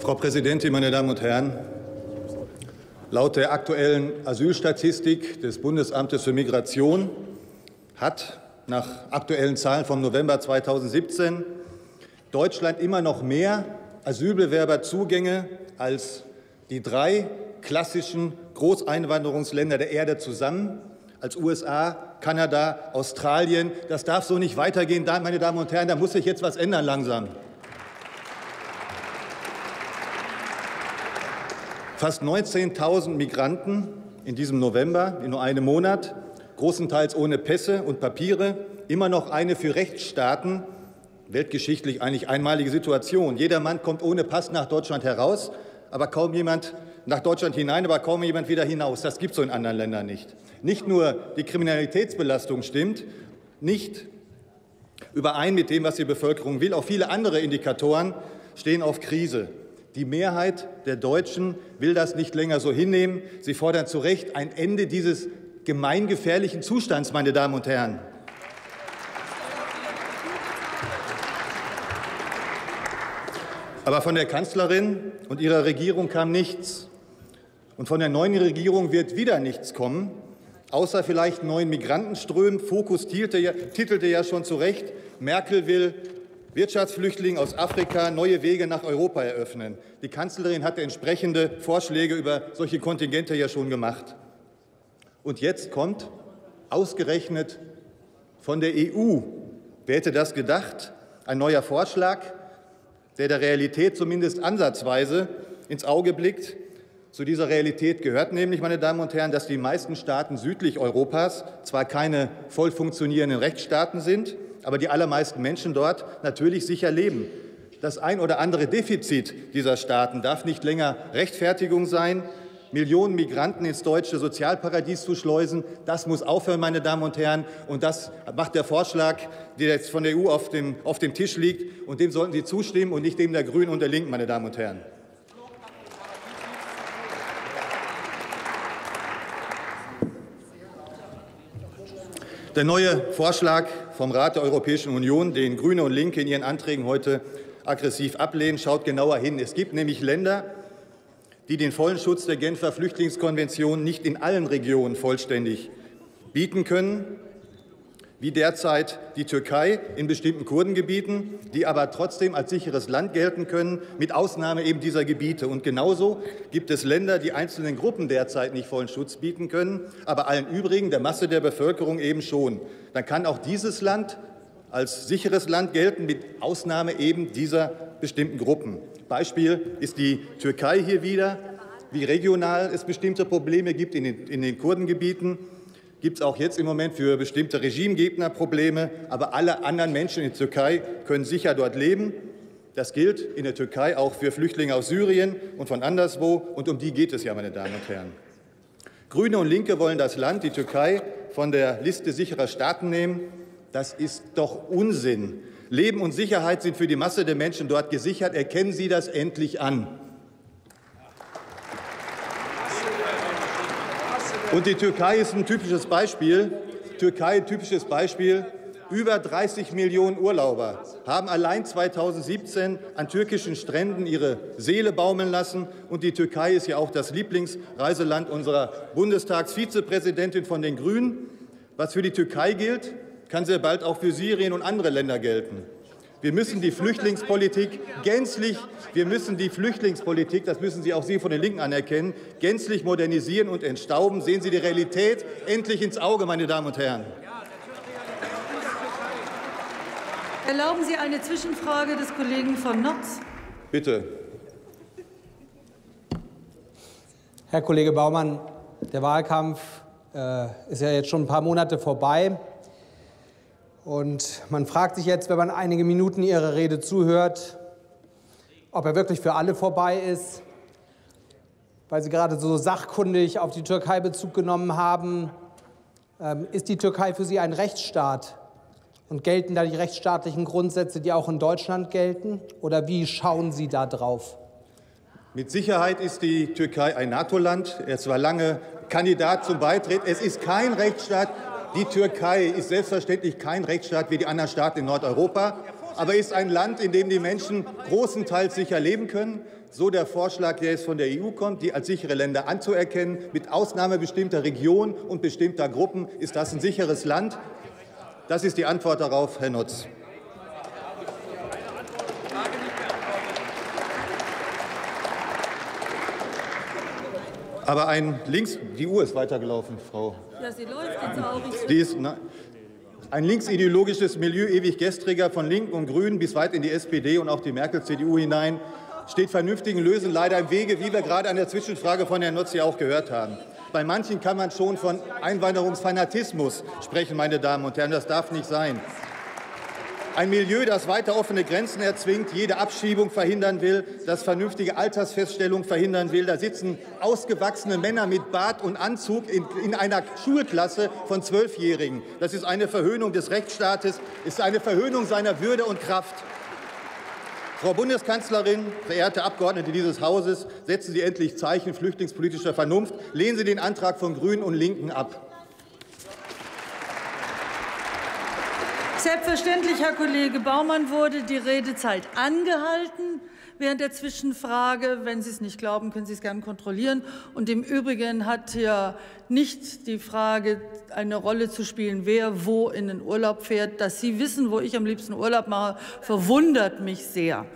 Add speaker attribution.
Speaker 1: Frau Präsidentin, meine Damen und Herren! Laut der aktuellen Asylstatistik des Bundesamtes für Migration hat nach aktuellen Zahlen vom November 2017 Deutschland immer noch mehr Asylbewerberzugänge als die drei klassischen Großeinwanderungsländer der Erde zusammen, als USA, Kanada, Australien. Das darf so nicht weitergehen, meine Damen und Herren. Da muss sich jetzt was ändern langsam. Fast 19.000 Migranten in diesem November, in nur einem Monat, großenteils ohne Pässe und Papiere, immer noch eine für Rechtsstaaten weltgeschichtlich eigentlich einmalige Situation. Jeder Mann kommt ohne Pass nach Deutschland heraus, aber kaum jemand nach Deutschland hinein, aber kaum jemand wieder hinaus. Das gibt es so in anderen Ländern nicht. Nicht nur die Kriminalitätsbelastung stimmt nicht überein mit dem, was die Bevölkerung will, auch viele andere Indikatoren stehen auf Krise. Die Mehrheit der Deutschen will das nicht länger so hinnehmen. Sie fordern zu Recht ein Ende dieses gemeingefährlichen Zustands, meine Damen und Herren. Aber von der Kanzlerin und ihrer Regierung kam nichts. Und von der neuen Regierung wird wieder nichts kommen, außer vielleicht neuen Migrantenströmen. Fokus titelte ja schon zu Recht, Merkel will Wirtschaftsflüchtlingen aus Afrika neue Wege nach Europa eröffnen. Die Kanzlerin hatte entsprechende Vorschläge über solche Kontingente ja schon gemacht. Und jetzt kommt ausgerechnet von der EU, wer hätte das gedacht, ein neuer Vorschlag, der der Realität zumindest ansatzweise ins Auge blickt. Zu dieser Realität gehört nämlich, meine Damen und Herren, dass die meisten Staaten südlich Europas zwar keine voll funktionierenden Rechtsstaaten sind, aber die allermeisten Menschen dort natürlich sicher leben. Das ein oder andere Defizit dieser Staaten darf nicht länger Rechtfertigung sein. Millionen Migranten ins deutsche Sozialparadies zu schleusen, das muss aufhören, meine Damen und Herren. Und das macht der Vorschlag, der jetzt von der EU auf dem, auf dem Tisch liegt. Und dem sollten Sie zustimmen und nicht dem der Grünen und der Linken, meine Damen und Herren. Der neue Vorschlag vom Rat der Europäischen Union, den Grüne und Linke in ihren Anträgen heute aggressiv ablehnen, schaut genauer hin. Es gibt nämlich Länder, die den vollen Schutz der Genfer Flüchtlingskonvention nicht in allen Regionen vollständig bieten können wie derzeit die Türkei in bestimmten Kurdengebieten, die aber trotzdem als sicheres Land gelten können, mit Ausnahme eben dieser Gebiete. Und genauso gibt es Länder, die einzelnen Gruppen derzeit nicht vollen Schutz bieten können, aber allen übrigen, der Masse der Bevölkerung eben schon. Dann kann auch dieses Land als sicheres Land gelten, mit Ausnahme eben dieser bestimmten Gruppen. Beispiel ist die Türkei hier wieder, wie regional es bestimmte Probleme gibt in den, in den Kurdengebieten gibt es auch jetzt im Moment für bestimmte Regimegegner Probleme. Aber alle anderen Menschen in der Türkei können sicher dort leben. Das gilt in der Türkei auch für Flüchtlinge aus Syrien und von anderswo. Und um die geht es ja, meine Damen und Herren. Grüne und Linke wollen das Land, die Türkei, von der Liste sicherer Staaten nehmen. Das ist doch Unsinn. Leben und Sicherheit sind für die Masse der Menschen dort gesichert. Erkennen Sie das endlich an. Und die Türkei ist ein typisches Beispiel. Türkei, typisches Beispiel. Über 30 Millionen Urlauber haben allein 2017 an türkischen Stränden ihre Seele baumeln lassen. Und die Türkei ist ja auch das Lieblingsreiseland unserer Bundestagsvizepräsidentin von den Grünen. Was für die Türkei gilt, kann sehr bald auch für Syrien und andere Länder gelten. Wir müssen die Flüchtlingspolitik gänzlich, wir müssen die Flüchtlingspolitik, das müssen Sie auch Sie von den Linken anerkennen, gänzlich modernisieren und entstauben. Sehen Sie die Realität endlich ins Auge, meine Damen und Herren.
Speaker 2: Erlauben Sie eine Zwischenfrage des Kollegen von Notz?
Speaker 1: Bitte.
Speaker 3: Herr Kollege Baumann, der Wahlkampf äh, ist ja jetzt schon ein paar Monate vorbei. Und man fragt sich jetzt, wenn man einige Minuten Ihrer Rede zuhört, ob er wirklich für alle vorbei ist, weil Sie gerade so sachkundig auf die Türkei Bezug genommen haben. Ähm, ist die Türkei für Sie ein Rechtsstaat? Und gelten da die rechtsstaatlichen Grundsätze, die auch in Deutschland gelten? Oder wie schauen Sie da drauf?
Speaker 1: Mit Sicherheit ist die Türkei ein NATO-Land. Es war lange Kandidat zum Beitritt. Es ist kein Rechtsstaat. Die Türkei ist selbstverständlich kein Rechtsstaat wie die anderen Staaten in Nordeuropa. aber ist ein Land, in dem die Menschen großenteils sicher leben können. So der Vorschlag, der jetzt von der EU kommt, die als sichere Länder anzuerkennen. Mit Ausnahme bestimmter Regionen und bestimmter Gruppen ist das ein sicheres Land. Das ist die Antwort darauf, Herr Nutz. Aber ein links, die Uhr ist weitergelaufen, Frau.
Speaker 2: Ja, sie läuft jetzt auch.
Speaker 1: Die ist, na, ein linksideologisches Milieu, ewig gestriger, von Linken und Grünen bis weit in die SPD und auch die Merkel-CDU hinein, steht vernünftigen Lösen leider im Wege, wie wir gerade an der Zwischenfrage von Herrn Notz ja auch gehört haben. Bei manchen kann man schon von Einwanderungsfanatismus sprechen, meine Damen und Herren. Das darf nicht sein. Ein Milieu, das weiter offene Grenzen erzwingt, jede Abschiebung verhindern will, das vernünftige Altersfeststellung verhindern will. Da sitzen ausgewachsene Männer mit Bart und Anzug in, in einer Schulklasse von Zwölfjährigen. Das ist eine Verhöhnung des Rechtsstaates, ist eine Verhöhnung seiner Würde und Kraft. Frau Bundeskanzlerin, verehrte Abgeordnete dieses Hauses, setzen Sie endlich Zeichen flüchtlingspolitischer Vernunft. Lehnen Sie den Antrag von Grünen und Linken ab.
Speaker 2: Selbstverständlich, Herr Kollege Baumann, wurde die Redezeit angehalten während der Zwischenfrage. Wenn Sie es nicht glauben, können Sie es gerne kontrollieren. Und im Übrigen hat hier nicht die Frage eine Rolle zu spielen, wer wo in den Urlaub fährt. Dass Sie wissen, wo ich am liebsten Urlaub mache, verwundert mich sehr.